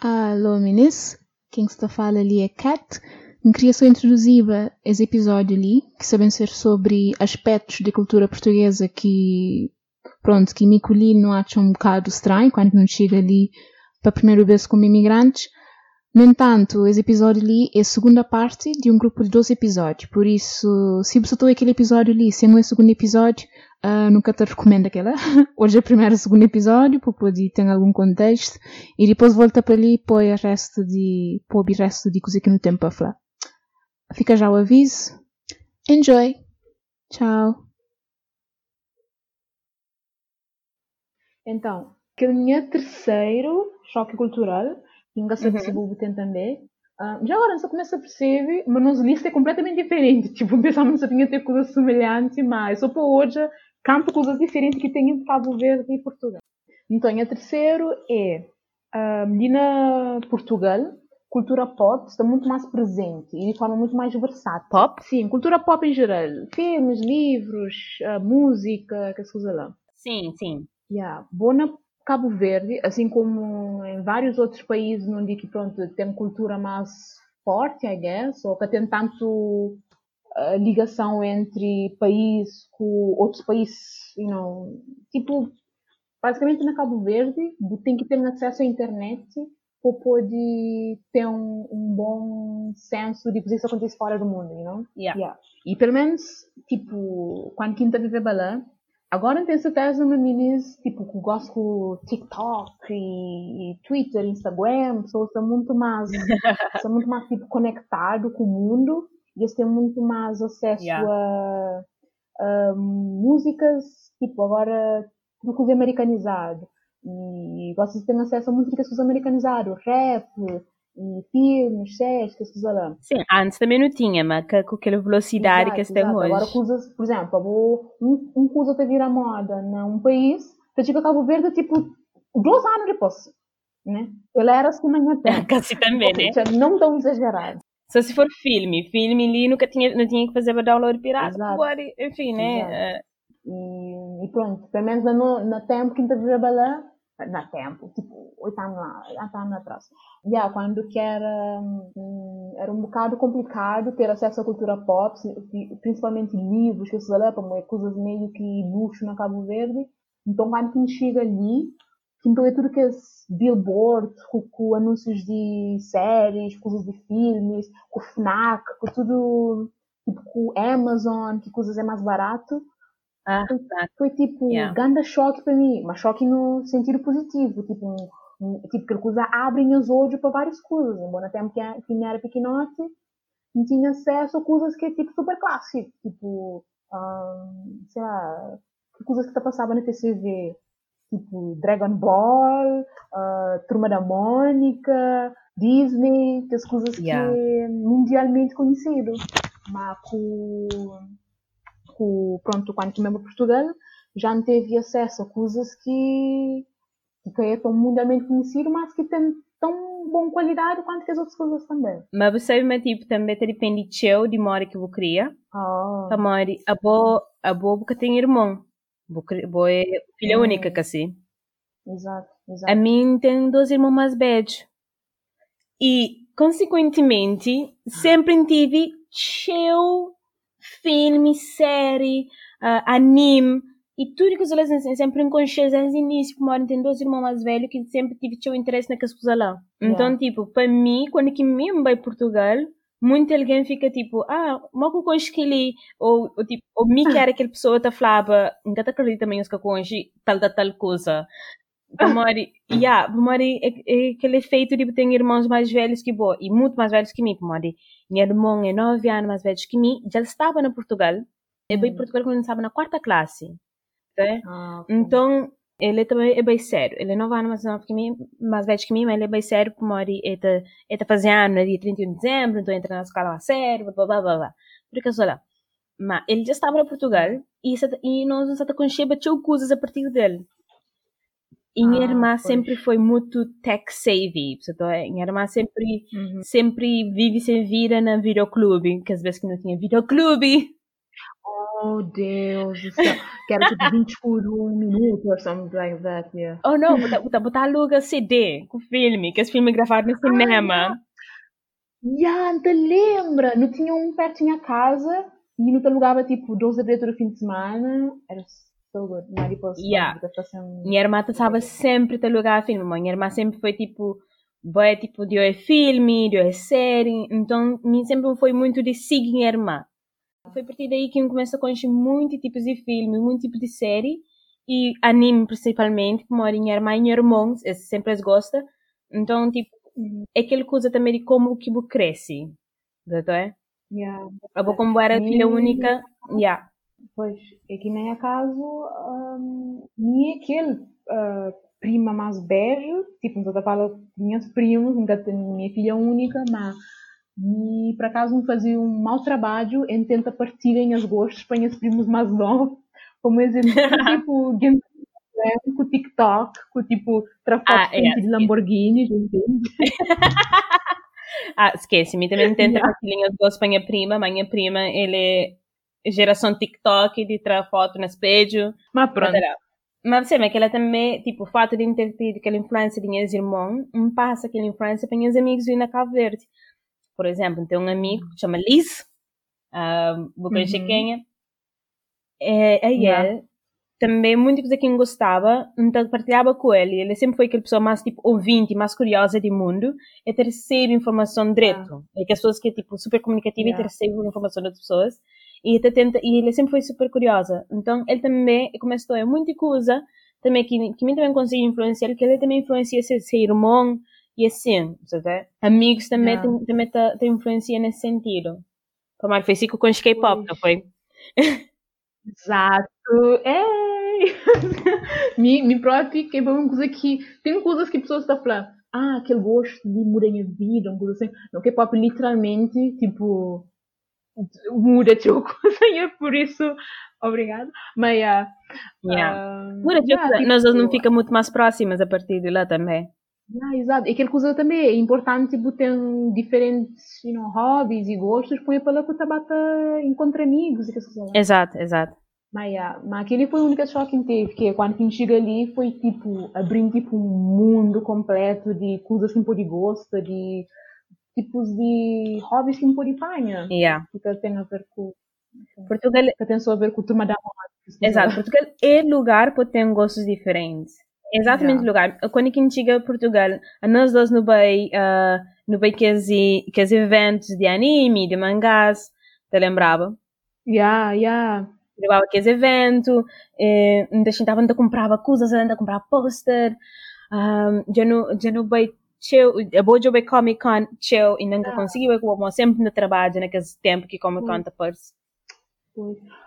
Alô, meninas. Quem está falando ali é Kat. Queria só introduzir esse episódio ali, que sabem ser sobre aspectos da cultura portuguesa que, pronto, que me não acha um bocado estranho quando não chega ali para a primeira vez como imigrantes. No entanto, esse episódio ali é a segunda parte de um grupo de 12 episódios. Por isso, se você estou aquele episódio ali, se não é o segundo episódio, uh, nunca te recomendo aquela. Hoje é o primeiro e segundo episódio, para poder ter algum contexto. E depois volta para ali e põe o resto de, põe o resto de coisa que não tem para falar. Fica já o aviso. Enjoy! Tchau! Então, que é o terceiro choque cultural engraçado uhum. se também. Uh, já agora você começa a perceber, mas nossa lista é completamente diferente. Tipo, pensamos que tinha ter coisas semelhantes, mas só para hoje, canto coisas diferentes que tem entre Cabo Verde e Portugal. Então, a terceiro é uh, na Portugal, cultura pop está muito mais presente e de forma muito mais versátil. Pop? Sim, cultura pop em geral. Filmes, livros, uh, música, que se usa lá. Sim, sim. Yeah. Bona Cabo Verde, assim como em vários outros países onde que pronto tem cultura mais forte, I guess, ou que tem tanto uh, ligação entre país com outros países, you know, tipo, basicamente na Cabo Verde tem que ter acesso à internet para poder ter um, um, bom senso de isso acontece fora do mundo, you know? Yeah. yeah. E pelo menos, tipo, quando quinta vive lá, Agora tenho certeza, meninas, tipo, que gostam de TikTok e, e, Twitter, Instagram, pessoas são muito mais, são muito mais, tipo, conectados com o mundo e eles têm muito mais acesso yeah. a, a, músicas, tipo, agora, tudo coisa americanizado. E vocês têm acesso a músicas americanizadas, rap, e filmes, séries, que se lá. Sim, antes também não tinha, mas com aquela velocidade exato, que estão hoje. Agora, coisas, por exemplo, um, um coisa que vira moda num país, que chega a Cabo Verde, tipo, dois anos depois, né? Ele era assim na minha. Casi também, né? Não tão exagerado. Só se for filme. Filme ali nunca tinha, não tinha que fazer para download pirata. Agora, enfim, né? Exato. E, e, pronto, pelo menos no, no tempo que a gente trabalhar, na tempo, tipo, oito anos oito anos atrás. Yeah, quando que era, um, era um bocado complicado ter acesso à cultura pop, principalmente livros, que se para coisas meio que luxo na Cabo Verde. Então, quando gente chega ali, então é tudo que é billboard, com, com, anúncios de séries, coisas de filmes, com FNAC, com tudo, tipo, com Amazon, que coisas é mais barato. Ah, foi, tipo, yeah. grande choque para mim, mas choque no sentido positivo, tipo, um, um, tipo, que coisa abre os olhos para várias coisas. Embora tempo que, que era pequenote, não tinha acesso a coisas que é tipo super clássico, tipo, um, sei lá, coisas que está passava na TCV, tipo Dragon Ball, uh, Turma da Mônica, Disney, que as coisas yeah. que é mundialmente conhecido. Mas com que, pronto, quando mesmo Portugal, já não teve acesso a coisas que, que é tão mundialmente conhecido, mas que tem tão boa qualidade quanto que as outras coisas também. Mas você me tipo também depende de eu de mora que eu queria. Ah. Tamari, a boa, a boa porque tem irmão. Boa é filha é. única, assim. Exato, exato. A mim tem dois irmãos mais velhos. E, consequentemente, sempre tive cheio filme, série, uh, anime, e tudo que os adolescentes sempre em consciência desde o início, como tem dois irmãos mais velhos que sempre tive seu interesse naquelas coisas lá. Então, yeah. tipo, para mim, quando que mesmo vai Portugal, muito alguém fica tipo, ah, mas que que ele, ou, ou tipo, ou me quer aquela pessoa tá falava, nunca tá acredita também os que conche tal da tal coisa. Pomori, yeah, Pomori é, é aquele efeito de tipo, tem irmãos mais velhos que boa, e muito mais velhos que mim, Pomori. Minha irmã é nove anos mais velho que mim, já estava no Portugal. Eu veio em Portugal quando estava na quarta classe. Tá? Ah. Então, ele também é bem sério. Ele é nove anos mais novo que mim, mais velho que mim, mas ele é bem sério, Pomori. Ele está ele tá fazendo no dia 31 de dezembro, então entra na escola a sério, blá blá blá blá. Por isso, lá. Mas ele já estava no Portugal e, e nós cheia de coisas a partir dele. Minha ah, sempre foi muito tech savvy. Minha irmã sempre, uhum. sempre vive sem vira na videoclube, que às vezes que não tinha videoclube. Oh, Deus do céu. Que era tipo 20 por um minuto or something like that, yeah. Oh, não, botar, botar, aluga CD com filme, que esse filme é gravado no cinema. Já, não te lembra? Não tinha um perto da casa e não te alugava tipo 12 vezes no fim de semana. Era so good. Mariposa. Yeah. Minha irmã estava sempre a alugar filme. Minha irmã sempre foi tipo vai tipo de é filme, de é série, então mim sempre foi muito de seguir minha irmã. Foi a partir daí que eu comecei a conhecer muitos tipos de filme, muitos tipos de série e anime principalmente, como a minha irmã e meu irmão, sempre eles gostam. Então, tipo, é aquela coisa também de como que você cresce, certo é? Yeah. Eu como era filha única, yeah. Pois, aqui nem acaso, um, nem aquele uh, prima mais beijo, tipo, não fala minhas primos, nunca tenho minha filha única, mas e por acaso não fazia um mau trabalho em tentar partilhem os gostos para os primos mais novos, como exemplo, tipo, com o TikTok, com tipo, trafotos ah, é, de Lamborghini, entende? ah, esquece-me, também tenta partilhar os gostos para a minha prima, minha prima, ele é geração TikTok, de tirar foto no espelho. Mas pronto. Mas você vê que ela também, tipo, o fato de ter tido aquela influência de meus irmãos, me passa aquela influência para meus amigos vir na Cabo Verde. Por exemplo, tem um amigo que chama Liz, uh, conhecer uhum. é. É, é, yeah. Também muita coisa que eu gostava, então partilhava com ele. Ele sempre foi aquela pessoa mais, tipo, ouvinte, mais curiosa do mundo, e ter recebido informação direto. Yeah. É que as pessoas que é, tipo, super comunicativa yeah. e recebido informação das pessoas. E, até tenta, e ele sempre foi super curiosa. Então, ele também começou a muita coisa também que, que mim também consegui influenciar, que ele também influencia seu, seu irmão e assim, sabe? Amigos também yeah. tem, também tá, tem influencia nesse sentido. É que fez com os K-pop, não foi? Exato. Ei! me, me próprio que é uma coisa que tem coisas que pessoas estão falando ah, aquele gosto de mudar a vida, uma coisa assim. Não, K-pop literalmente, tipo, muda teu coisa e é por isso obrigado mas uh, yeah. uh, muda yeah, tipo, nós não fica muito mais próximas a partir de lá também yeah, exato e aquela coisa também é importante tipo, ter diferentes you know, hobbies e gostos põe para lá que bata encontra amigos e que exato exato mas, yeah, mas aquele foi o único choque que teve, que quando a gente chega ali foi tipo, abrir tipo um mundo completo de coisas que pode gostar, de tipos de hobbies que me puripanha. Yeah. Que tem a ver com. Portugal. Que tem só a ver com a turma da moda. Exato. Portugal é lugar para ter gostos diferentes. Exatamente yeah. lugar. Quando a gente chega a Portugal, nós dois no bem, uh, no bem que os eventos de anime, de mangás, te lembrava? Yeah, yeah. Levava aqueles eventos, eh, a gente ainda comprava coisas, ainda comprava pôster, um, já no, já no bem chill, a boa job é Comic Con, chill, e nunca ah. conseguiu, é como sempre no trabalho, naquele tempo que Comic Con parece.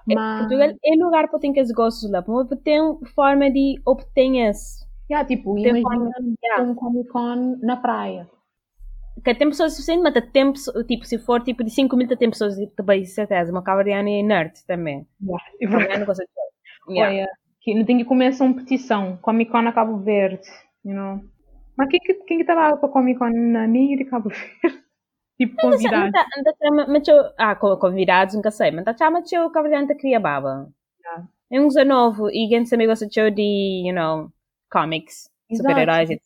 Mas... Portugal é lugar para ter que os gostos lá, porque tem forma de obter isso. Yeah, tipo, tem imagina yeah. um Comic Con na praia. Que tem pessoas suficientes, mas tem tipo, se for tipo de 5 mil, tem pessoas também, certeza. Uma cavariana é nerd também. Yeah. Não gosta de yeah. yeah. Que não tem que começar uma petição. Comic Con a Cabo Verde, you know. Mas quem que, quem que estava para Comic Con na minha de Cabo Verde? Tipo, convidados. Mas eu, ah, convidados, nunca sei. Mas tá mas eu Verde queria baba. É um novo e gente também gosta de, you know, comics, super-heróis, etc.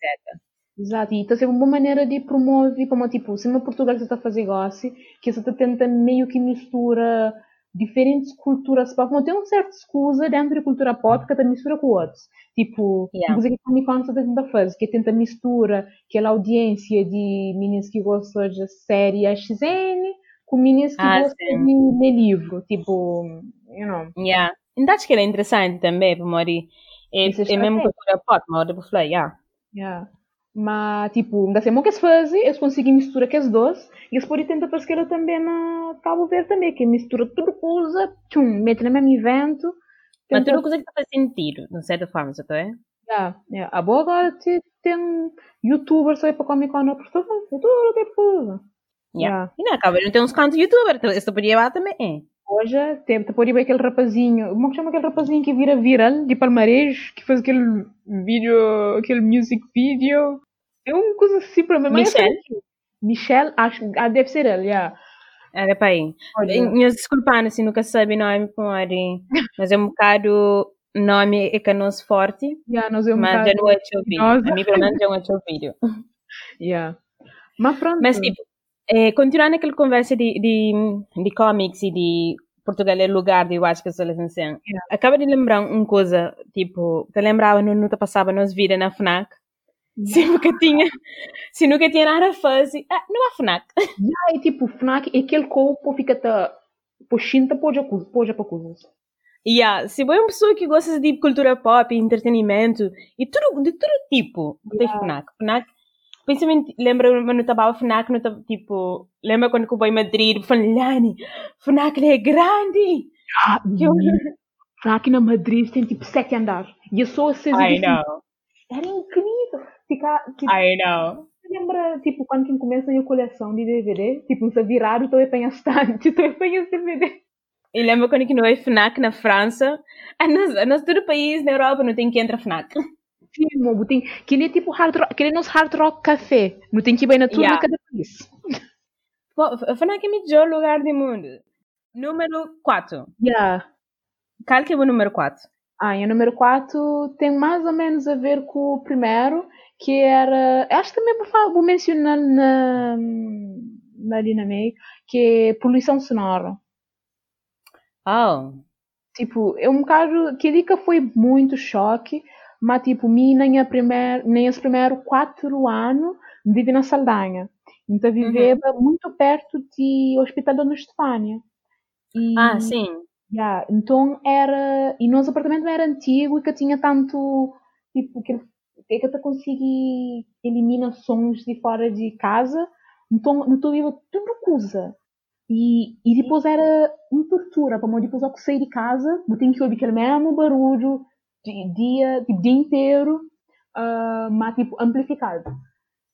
Exato, e está a ser uma boa maneira de promover, como tipo, se no Portugal você está a fazer gosto, que você está tentando meio que mistura diferentes culturas pop, não tem uma certa escusa dentro da cultura pop que está mistura com outros. Tipo, yeah. coisa que a Comic Con tenta fazer, que tenta mistura aquela audiência de meninas que gostam de série XN com meninas que ah, gostam de ler livro. Tipo, you know. Yeah. Ainda acho que era interessante também, Mori. É, é, é mesmo cultura pop, mas eu falar, yeah. Yeah. Mas, tipo, ainda sei o que eles fazem, eles conseguem misturar aqueles dois, e eles podem tentar fazer também na Cabo Verde também, que mistura tudo coisa, tchum, mete no mesmo evento. Mas tudo coisa que faz sentido, de certa forma, já está é? Yeah, yeah. A boa agora tem youtubers aí para Comic Con no Portugal, tudo tipo coisa. Yeah. E na Cabo não tem uns cantos youtubers, então esse podia lá também é. Hoje tem, pode ir aquele rapazinho, como é que chama aquele rapazinho que vira viral de Palmarés, que faz aquele vídeo, aquele music video. É uma coisa assim para mim. Michel? Michel, acho, ah, deve ser ele, yeah. era para aí. Minhas desculpas, assim, nunca sabe nome, mas é um bocado nome é canoso forte, yeah, nós é um mas já não é teu vídeo. A mim, pelo menos, já não é teu vídeo. Yeah. Mas pronto. Mas, tipo, é, continuando aquela conversa de, de, de comics e de Portugal é lugar de eu acho que sou assim. Yeah. Acaba de lembrar uma coisa, tipo, te lembrava no nunca passava nos vida na FNAC. Se nunca tinha, se nunca tinha nada a fazer, ah, não há FNAC. Yeah, é tipo, FNAC é aquele corpo fica ta puxinta pode pode para coisas. Yeah, se é uma pessoa que gosta de cultura pop, entretenimento e tudo de todo tipo, yeah. tem FNAC. FNAC Principalmente, lembra quando eu estava FNAC, no, tipo, lembra quando eu fui em Madrid, Lani, FNAC é grande! Ah, eu... FNAC na Madrid tem tipo sete andares. E eu sou assim. I know. Era incrível. Ficar, tipo, I know. Lembra, tipo, quando quem começa a colleção de DVD? Tipo, se virar, estou a apanhar estante, estou a apanhar DVD. E lembra quando que não é FNAC na França? Ah, nós, nós, todo país na Europa não tem que entrar FNAC filme, tem, que é tipo hard rock, que é nosso hard rock café, não tem que ir bem na turma yeah. cada vez. FNAC é o melhor lugar do mundo. Número 4. Yeah. Qual que é o número 4? Ah, e o número 4 tem mais ou menos a ver com o primeiro, que era. Acho que também vou, vou mencionar na, na dinâmica, que é poluição sonora. Oh. Tipo, é um bocado. Que dica foi muito choque, mas tipo, mim nem, a primeir, nem os primeiros quatro anos vive na Saldanha. Então viveva uhum. muito perto de Hospital Dona Estefânia. E, ah, sim. Yeah, então era. E nosso apartamento era antigo e que tinha tanto. Tipo, que, que eu consegui eliminar sons de fora de casa. Então, não estou tudo coisa. E, e depois era uma tortura, para depois eu sair de casa, eu tenho que ouvir aquele mesmo barulho, dia, tipo, dia inteiro, uh, mas tipo, amplificado.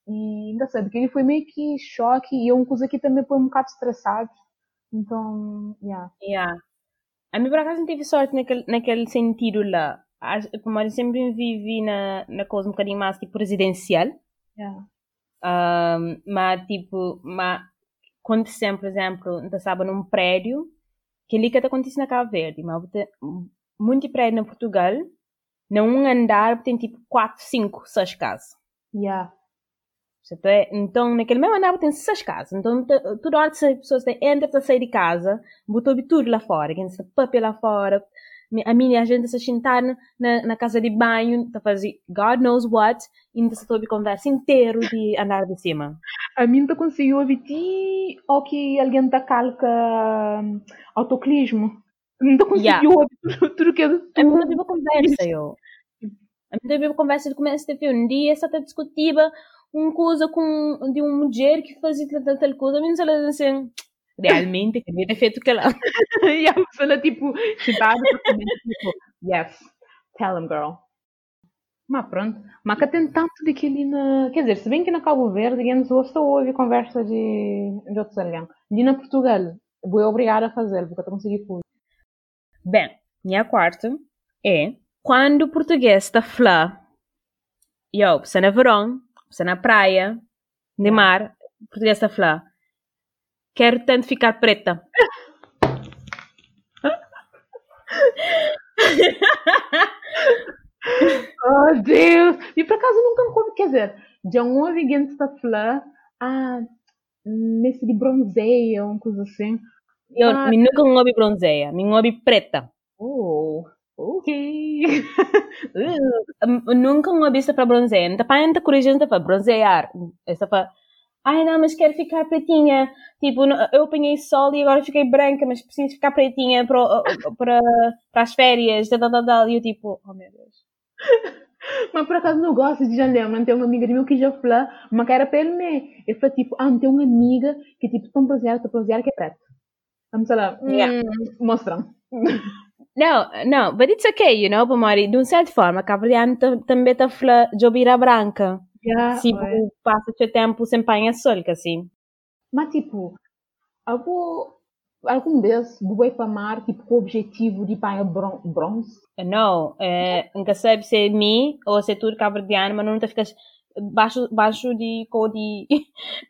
E engraçado, que ele foi meio que choque e é uma coisa que também foi um bocado estressado. Então, yeah. Yeah. A mim, por acaso, não tive sorte naquele, naquele sentido lá. Eu sempre vivi na, na coisa um bocadinho mais tipo residencial. Yeah. Um, mas, tipo, mas, aconteceu, por exemplo, estava num prédio, que ali que acontece na Cabo Verde, mas muito prédio na Portugal, num andar tem tipo 4, 5, 6 casas. Yeah. Então, naquele mesmo andar tem 6 casas. Então, toda hora que as pessoas entram para sair de casa, botou tudo lá fora. Quem está papel lá fora. A minha gente se sentar na, na casa de banho, está fazendo God knows what, e ainda se a conversa inteiro de andar de cima. A mim não conseguiu ouvir ou que alguém está calca autoclismo. Não conseguiu ouvir tudo, tudo que eu... A mim não teve conversa, eu. A mim teve conversa de começo de um dia, só está discutiva uma coisa com, de uma mulher que fazia tal, tal coisa. A mim não assim, realmente, que ter feito aquela. e a pessoa, tipo, sentada, tipo, yes, tell him, girl. Mas pronto, mas que tem tanto de que na. Quer dizer, se bem que na Cabo Verde, digamos, gosta ouvir conversa de, de outros alianos. Ali na Portugal, vou obrigar a fazer, porque eu estou conseguindo fazer. Bem, minha quarta é quando o português está falando, eu, você na verão, você na praia, de mar, o português está falando, quero tanto ficar preta. oh Deus! E por acaso nunca me quer dizer, já um ouvi gente está falando, ah, nesse de bronzeia, uma coisa assim. Eu ah, nunca me ouvi bronzeia, me ouvi preta. Oh, ok. uh, nunca me ouvi para bronzeia. Não está para corrigir, para bronzear. Está para Ai não, mas quero ficar pretinha. Tipo, eu apanhei sol e agora fiquei branca, mas preciso ficar pretinha para, para, para as férias. Tal, tal, tal. E eu tipo, oh meu Deus. Mas por acaso não gosto de janela, não tem uma amiga de meu que já falou, mas que era para ele, né? Ele falou tipo, ah, não tem uma amiga que tipo, tão bronzeada, tão bronzeada que é preta. Vamos lá, yeah. hum, Não, não, but it's okay, you know, Pomari, de uma certa forma, Cavaliano também está falando de ouvir branca. Yeah, se passa o tempo sem panha sol, assim. Mas tipo, algum, algum vez vou para mar, tipo, com o objetivo de panha bron bronze? Não, é, nunca sabe se é mim ou se é tudo cabo-verdiano, mas não te ficas baixo, baixo de cor de...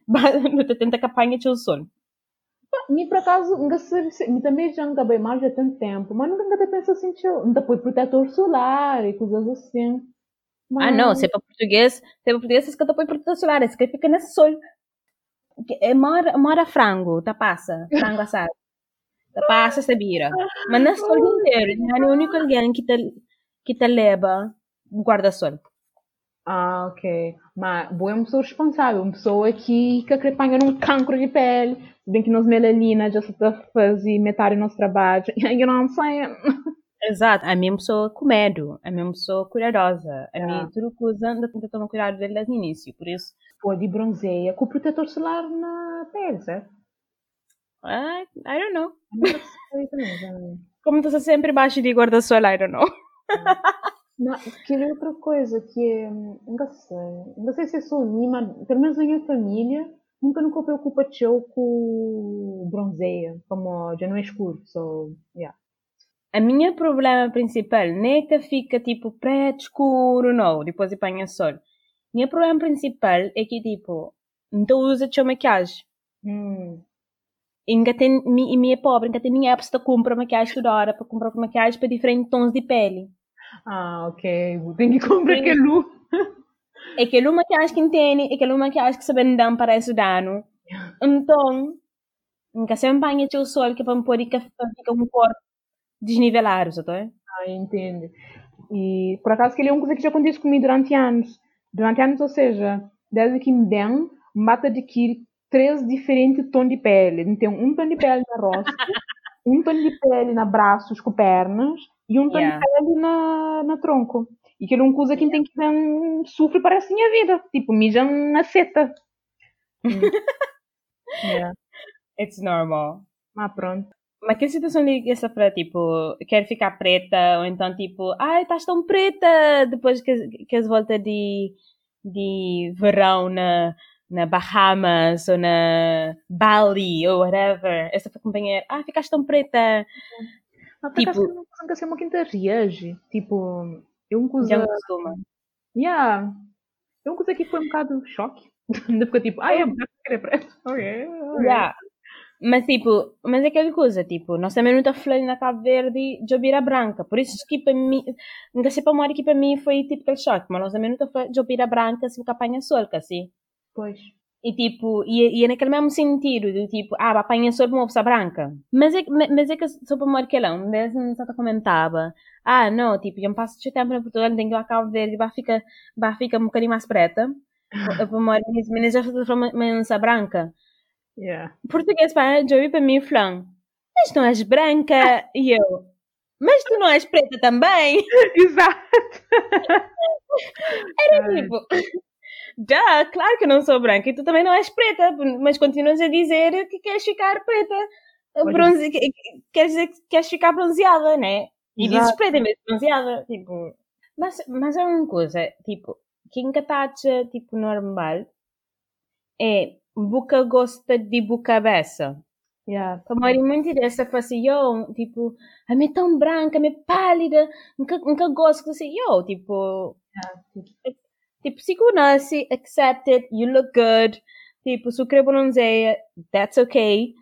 não te tenta que apanha o sol. Me por acaso, me também já acabei mais há tanto tempo, mas nunca até penso assim, não depois protetor solar e coisas assim. Mas... Ah, não, se é para português, se é para português, é que depois protetor solar, que fica nesse sol. É mora, mora frango, tá passa, frango assado. Tá passa, sabira. Mas na sol inteiro, não é o único alguém que te, que te leva guarda-sol. Ah, ok. Mas boa é uma pessoa responsável, uma pessoa que, que apanha um cancro de pele, bem que nos melanina já se está fazer metade do nosso trabalho. You know what I'm saying? Exato, a minha pessoa com medo, a minha pessoa cuidadosa, a minha tudo coisa anda tenta tomar cuidado dele desde o início, por isso. Pode bronzeia com protetor solar na pele, certo? I, I don't know. Como estou sempre baixo de guarda-sol, I don't know. Não, queria outra coisa que é, não sei, não sei se só mim, mas pelo menos na minha família nunca nunca preocupa teu com bronzeia, como já não é escuro, so, yeah. A minha problema principal é que fica tipo preto, escuro, não, depois apanha sol. Minha problema principal é que tipo, não usa teu maquiagem. Hum. Ainda tem, minha pobre, ainda tem minha época de comprar maquiagem toda hora, para comprar maquiagem para diferentes tons de pele. Ah, ok. Tem que comprar aquele É aquele maquiagem que tem, é aquele maquiagem que sabe dar para esse dano. Então, nunca se apanha o sol que para pôr e fica um corpo desnivelado, sabe? Ah, entendo. E por acaso que ele é uma coisa que já acontece comigo durante anos. Durante anos, ou seja, desde que me dão, mata de que três diferentes tons de pele. Então, um tom de pele na rosto, um tom de pele na braços com pernas e um yeah. na, na tronco. E que não usa quem tem que um, sofre para assim a vida. Tipo, mijam na seta. yeah. It's normal. Mas pronto. Mas que situação essa para tipo, quer ficar preta, ou então tipo, ai, estás tão preta depois que, que as volta de, de verão na, na Bahamas ou na Bali ou whatever. Essa companheira, ah, ficaste tão preta. Mas tipo, não nunca ser uma quinta reage. Tipo, eu uso. Já costuma. Yeah. Eu uso aqui foi um bocado choque. Ainda fica tipo, ai, é branco, é preto. Ok, Yeah. Mas tipo, mas é aquela coisa, tipo, nós também não falando na Cabo Verde de Obira Branca, por isso que para mim, não sei para que para mim foi tipo aquele choque, mas nós também não falando de Obira Branca se o apanha solca, assim. Pois. E tipo, e, e é naquele mesmo sentido, de tipo, ah, apanha sopa uma opção branca. Mas é, mas é que sopa marquelão, mesmo não comentava, ah, não, tipo, eu passo de tempo na Portugal, tenho que ir a Cabo Verde, vai ficar, vai ficar um bocadinho mais preta. Vou morar mas já fazer uma mensa branca. Yeah. Português, já ouvi para mim flan, mas não és branca, e eu, mas tu não és preta também. Exato. Era tipo, Duh, claro que eu não sou branca e tu também não és preta, mas continuas a dizer que queres ficar preta. Bronze... Quer dizer que queres ficar bronzeada, né? E Exato. dizes preta em vez de bronzeada. Tipo... Mas, mas é uma coisa, tipo, quem catacha, tipo, normal é boca gosta de boca beça. Yeah. Como é muito dessa assim, eu, tipo, a minha é tão branca, a minha é pálida, nunca, nunca gosto assim, eu, tipo, yeah. Tipo, se conhece, accept it, you look good. Tipo, se o bronzeia, that's okay.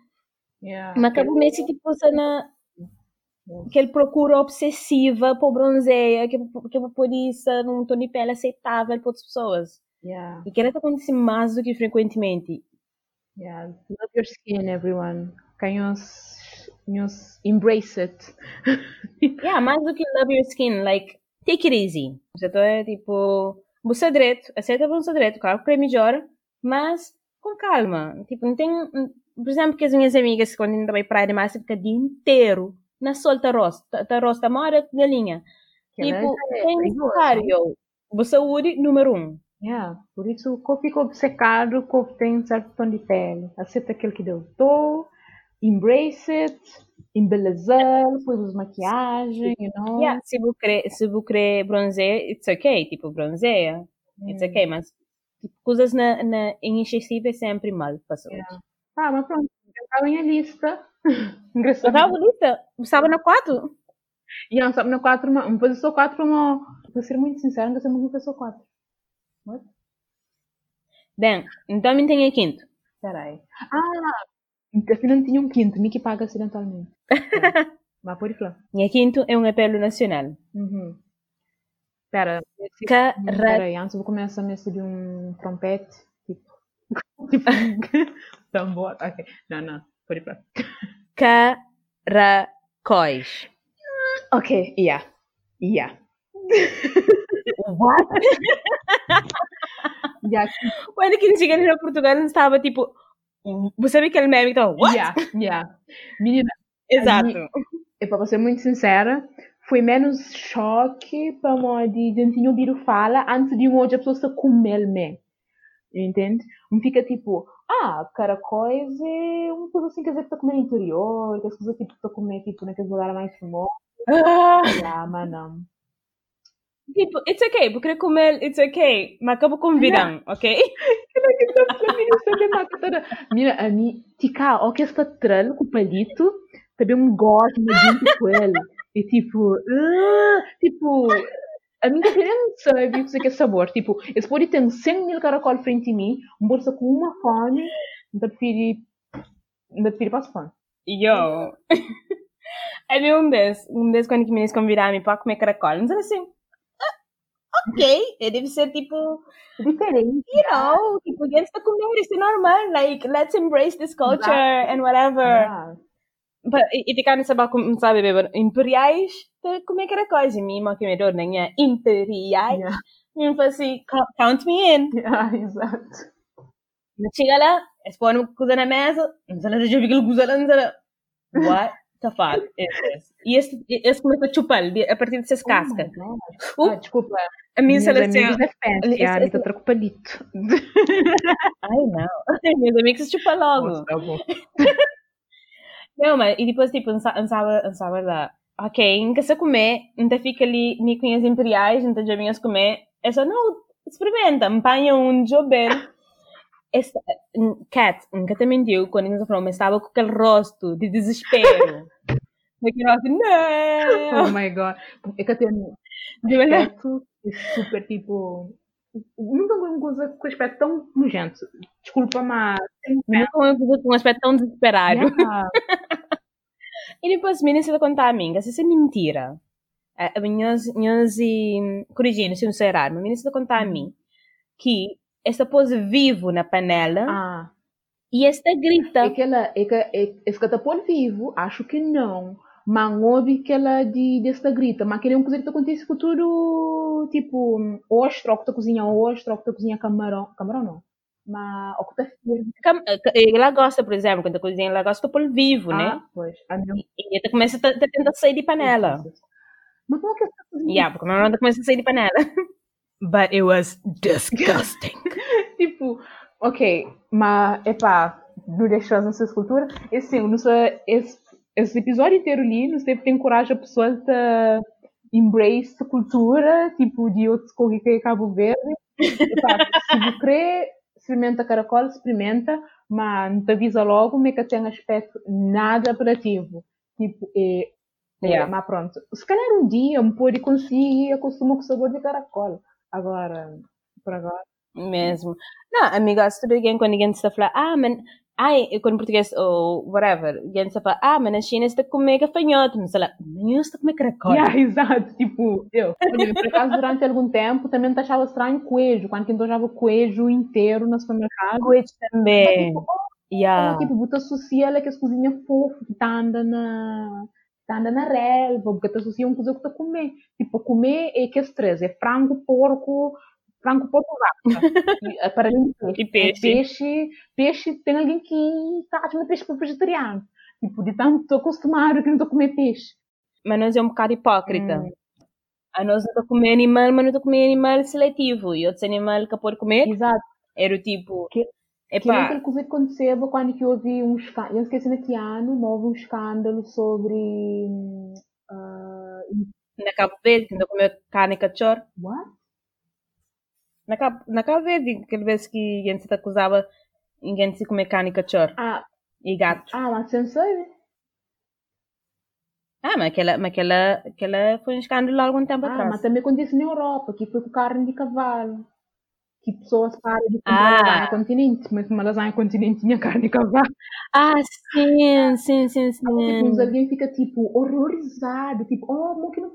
Yeah. Mas acaba nesse tipo na que ele procura obsessiva por bronzeia, que, que por isso num tom de pele aceitável para outras pessoas. Yeah. E que isso acontece mais do que frequentemente. Yeah, love your skin, everyone. Can you, you embrace it? yeah, mais do que love your skin, like, take it easy. Então é tipo, Buça direito, aceita buça direito, claro que é melhor, mas com calma. Tipo, não tem. Por exemplo, que as minhas amigas, quando ainda vai praia demais, fica o dia inteiro na solta rosta, tá rosta mora galinha. Que tipo, é, é necessário. Boa saúde, número um. Yeah. Por isso, o corpo fica obcecado, o corpo tem um certo tom de pele. Aceita aquele que deu dor, embrace it, embelezar, depois maquiagem, you know? Yeah, se você querer, se você querer bronzear, it's okay, tipo, bronzeia, it's okay, mas tipo, coisas na, na, em excessivo é sempre mal para saúde. Yeah. Ah, mas pronto, eu estava em a lista. Engraçado. Estava lista? Estava na 4? Yeah, estava na 4, mas depois eu sou 4, mas para ser muito que eu sou 4. What? Bem, então me tem a quinto. Espera aí. Ah, Afinal não tinha um quinto, me que paga acidentalmente. Mas pode falar. Minha quinto é um apelo nacional. Uhum. Pera, esse, Cara- pera aí, antes vou começar a de um trompete. Tipo, tipo tambor. Ok, não, não, pode falar. Caracóis. Ok, yeah, yeah. What? Yeah, Quando que chega ali no Portugal, eu estava tipo. Você sabe aquele meme que estava. What? yeah, yeah. Menina, Exato. e para ser muito sincera, foi menos choque para nós de gente ouvido fala antes de um hoje a pessoa se comer me Entende? Não fica tipo, ah, caracóis é uma coisa assim, quer dizer, que está a comer no interior, que as coisas tipo, está a comer tipo, naqueles lugares mais famosos. Ah, Ah, mas não. tipo, it's okay, porque comer, it's okay. Mas acabo com virão, ok? Mira, a mim, tica, ó que esta tralha com o palito, também um gosto de gente com ele. E tipo, ah, tipo, a mim que não sabe o que é sabor. Tipo, esse pode ter 100 mil caracol frente a mim, um bolsa com uma fome, não prefiro, não prefiro para fome. Yo. A mim um vez, um vez quando que me convidaram para comer caracol, não sei assim. Ok, e deve ser tipo, Diferente. you know, tipo, gente está comer, isso é normal, like, let's embrace this culture and whatever. Yeah. But, e, e ficar nessa barco, sabe, beber imperiais, de comer caracóis, e mim, que me dor, nem é imperiais. Yeah. E falei assim, "Count- me in. Yeah, exato. Mas chega lá, uma coisa na mesa, não sei lá, já vi aquele coisa lá, não sei lá. What the fuck is this? E este, este começa a chupar a partir dessas cascas. Oh. Uh, Ah, desculpa. a minha seleção. é fancy, Esse- a Anitta esse- troca o palito. Ai, não. Meus amigos se chupam logo. Tá bom. Não, mas e depois, tipo, sabe lá. Ok, nunca se comer, não fica ali nem com as imperiais, não já vinhas comer. É só, não, experimenta, apanha um jobel. Esta, Cat, nunca te mentiu quando ele falou, mas estava com aquele rosto de desespero. Daquele rosto, Oh não! my god. É que eu tenho De verdade. aspecto é super tipo. Nunca vi uma coisa com aspecto tão nojento. Desculpa, mas. Nunca uma coisa com um aspecto tão desesperado. Yeah. E depois, menina, se contar a mim, que isso é mentira. A, a minhas, minhas, e, corrigindo, se não sei errado, mas menina, se contar a mim, que esta pôs vivo na panela Ah, e esta grita. é que ela. É que é, esse catapulto vivo, acho que não. Mas não ouvi que ela de, desta grita. Mas aquele é uma coisa que acontece com tudo. Tipo, ostro, ou que está cozinha ostro, ou que está cozinha camarão. Camarão não. Mas. Ou que. Cam- Ela gosta, por exemplo, quando cozinha, ela gosta de pôr vivo, né? Ah, pois. A minha E ela começa a, a tentar sair de panela. Mas como é que essa cozinha? Yeah, porque normalmente começa a sair de panela. But it was disgusting. tipo, ok, mas, epá, não deixas na sua escultura. E assim, não sei, esse, esse episódio inteiro ali, não sei, tem coragem a pessoa a embrace a cultura, tipo, de outros corridos que é Cabo Verde. Epá, se você quer, experimenta caracol, experimenta, mas não te avisa logo, mas que tem aspecto nada apelativo. Tipo, é, é, Yeah. mas pronto. Se calhar um dia um pode conseguir acostumar com o sabor de caracol. Agora, por agora. Mesmo. Não, amiga, se tudo bem quando ninguém está a falar, ah, mas, ai, quando português ou whatever, ninguém está a falar, ah, mas na China está a comer gafanhoto, mas sei lá, não está a comer caracol. Yeah, exato, tipo, eu. Por acaso, durante algum tempo, também te achava estranho queijo, quando quem achava queijo inteiro no supermercado. Coelhos Mas, também. tipo, oh, Yeah. tipo, bota associa ela que as cozinhas fofo, que tá anda na. Tá anda na relva, porque te associa uma coisa que tá comer. Tipo, comer é que é três, é frango, porco, frango, porco, vaca. E, é para peixe. E peixe. É peixe, peixe, tem alguém que tá achando peixe para vegetariano. Tipo, de tanto tô acostumado que não tô a comer peixe. Mas nós é um bocado hipócrita. Hum. A nós não está a comer animal, mas não está a comer animal seletivo. E outros animais que pode comer, Exato. era o tipo, Que- Epá, aquela coisa que aconteceu quando que houve um escândalo, eu esqueci naquele ano, houve um escândalo sobre ah, na Cabo Verde, que não comeu carne cachorro. what? Na Cabo, na Cabo Verde, aquela vez que a gente se acusava ninguém de se comer carne cachorro Ah, e gato. ah, mas você não sabe? Ah, mas aquela, mas aquela, aquela foi um escândalo há algum tempo Ah, atrás. mas também acontece na Europa, que foi com carne de cavalo. Que pessoas param de comer ah. lasanha continente, mas uma lasanha continente tinha carne de cavalo. Ah, sim, sim, sim, sim. Tipo, alguém fica tipo horrorizado, tipo, oh, como que não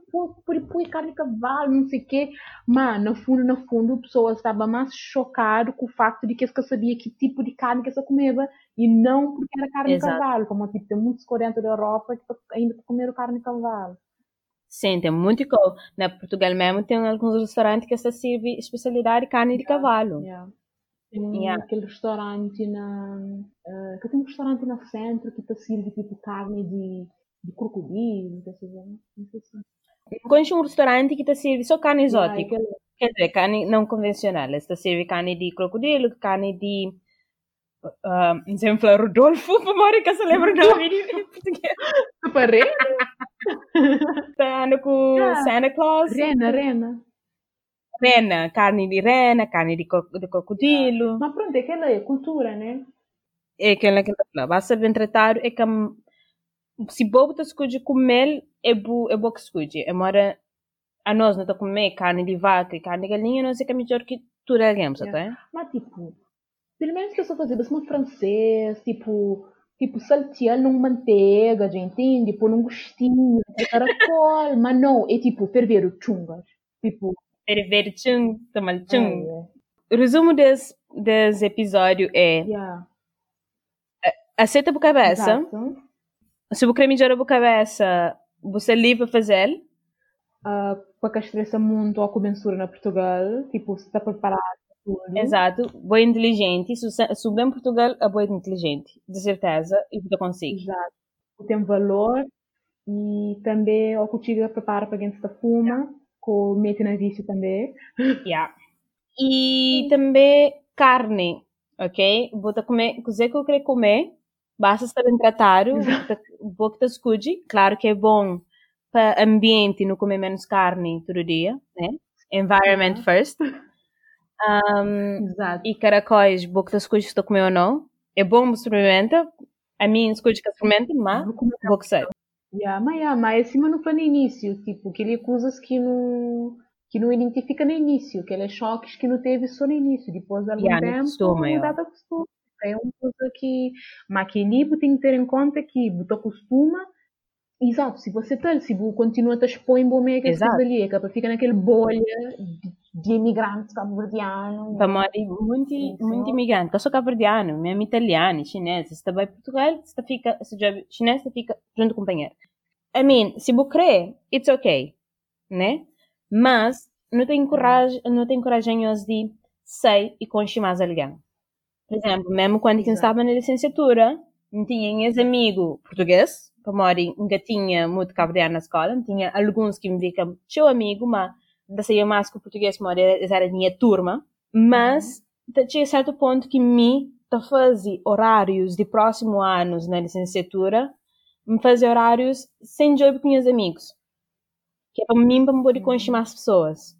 põe carne de cavalo, não sei o quê. Mas, no fundo, no fundo, pessoas estavam mais chocadas com o facto de que eles sabia que tipo de carne que eles comia e não porque era carne Exato. de cavalo, como tipo, tem muitos coreanos da Europa que ainda comeram carne de cavalo. Sim, tem muito coisa. Na Portugal mesmo tem alguns restaurantes que se serve especialidade de carne de cavalo. Yeah. Tem yeah. aquele restaurante na. Uh, que tem um restaurante no centro que te serve tipo carne de, de crocodilo, não sei se. Conheço um restaurante que te serve só carne exótica. Yeah, Quer dizer, carne não convencional. Te serve carne de crocodilo, carne de uh, exemplo, Rodolfo, memória que se lembra o nome em português. Para Tá com ah, Santa Claus. Rena, rena. Rena, carne de rena, carne de, co de crocodilo. Mas pronto, aquela é cultura, né? É aquela que ela basta bem tratado, é que se bobo tá escute comer, é bo, é bo que escute. É mora a nós não tá comer carne de vaca e carne de galinha, não sei que é melhor que tudo é games, até. Mas tipo, pelo menos que eu só fazer, mas francês, tipo, tipo saltear num manteiga, já entende? Pôr num gostinho de caracol, mas não, é tipo ferver o chungas, tipo... Ferver chung, tomar chung. É, é. O resumo desse, desse episódio é... Yeah. Aceita a cabeça. Exato. Se o creme de a cabeça, você é livre fazer. Uh, para que a estressa muito a cobertura na Portugal, tipo, você está preparado tudo. Exato, boa inteligente. Se, bem Portugal, é boa inteligente, de certeza, e você consegue. Exato. Tem valor e também o contigo prepara para quem está fuma, yeah. com mete na vício também. Yeah. E também carne, ok? Bota comer, cozer que eu quero comer, basta estar bem tratado, boca da escude, claro que é bom para ambiente não comer menos carne todo dia, né? Environment first. Um, Exato. E caracóis, boca das coisas que estou comendo ou não. É bom experimenta. A mim, as coisas que experimenta, mas vou que sei. Yeah, mas, yeah, mas acima não foi no início, tipo, que ele coisas que não, que não identifica no início, aqueles choques que não teve só no início, depois de algum yeah, tempo, costuma, costume. É uma coisa que, mas que ali tem que ter em conta que você costuma Exato, se você tá, se continua a expor em boa que ali, é para ficar naquele bolha de, de imigrantes cabo-verdianos. Para morar muito, muito imigrante, eu sou cabo-verdiano, mesmo italiano, chinês, se em Portugal, se fica, se já chinês, você fica junto com o companheiro. I mean, se você crê, it's okay, né? Mas, não tem coragem, não tem coragem de sei e conhecer mais alguém. Por exemplo, mesmo quando eu estava na licenciatura, não tinha amigo português, Pamori nunca tinha muito cabo na escola, tinha alguns que me ficam seu amigo, mas da saía mais que o português, Pamori era a minha turma, mas uhum. tinha certo ponto que me tá fazia horários de próximo anos na licenciatura, me fazia horários sem jogo com meus amigos, que é para mim para me poder conhecer mais pessoas.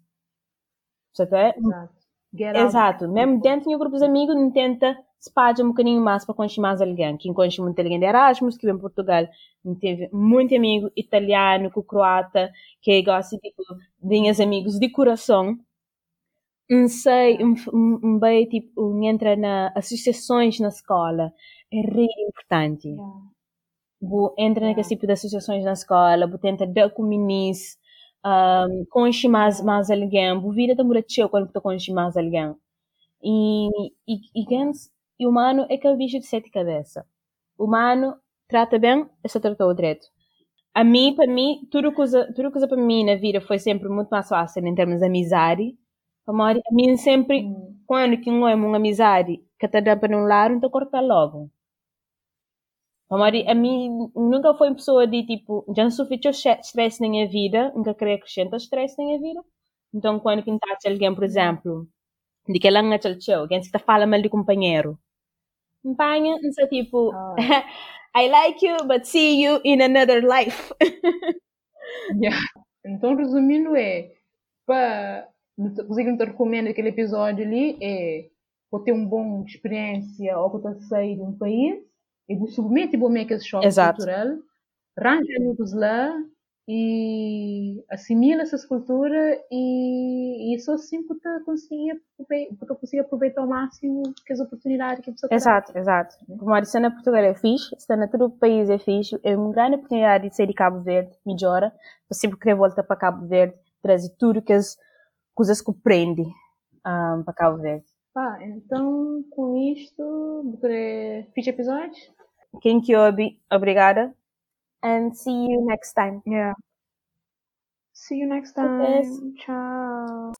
Certo? Exato. Exato. Mesmo dentro do grupo de amigos, não tenta espalha um bocadinho mais para conhecer mais alguém. Quem conhece muito alguém de Erasmus, que vem em Portugal, teve muito amigo italiano, com croata, que gosta tipo, de minhas amigos de coração. Não sei, um, um, bem, tipo, entra na associações na escola. É really importante. Yeah. Vou entra yeah. naquele tipo de associações na escola, vou tentar dar com minis, um, conhecer mais, mais alguém, vou vir a também quando estou conhecer mais alguém. E, e, e e o humano é aquele bicho de sete cabeças. O humano trata bem, essa tratou direito. A mim, para mim, tudo coisa, tudo coisa para mim na vida foi sempre muito mais fácil em termos de amizade. A mim sempre, hum. quando que não é uma amizade que te dá para um lado, então corta logo. A mim nunca foi uma pessoa de tipo, já não sofri stress na minha vida, nunca queria acrescentar stress na minha vida. Então, quando pintasse alguém, por exemplo, de que ela não é alguém que fala mal de companheiro, Banha, sa tipo, oh. I like you, but see you in another life. yeah. Então, resumindo, é para conseguir não te recomendo aquele episódio ali é para ter uma boa experiência ou para sair de um país e vou submeter bom aquele choque Exato. cultural, arranja amigos lá e assimila essa cultura e, e só assim porque conseguia porque conseguia aproveitar ao máximo que as oportunidades que a pessoa Exato, tem. exato. Como a cena Portugal é fixe, a na todo o país é fixe, é uma grande oportunidade de sair de Cabo Verde, melhora, eu sempre querer voltar para Cabo Verde, trazer tudo que as coisas que aprende um, para Cabo Verde. Pá, então com isto, fiz episódios? Quem que ouve, obrigada and see you next time. Yeah. See you next time. Ciao.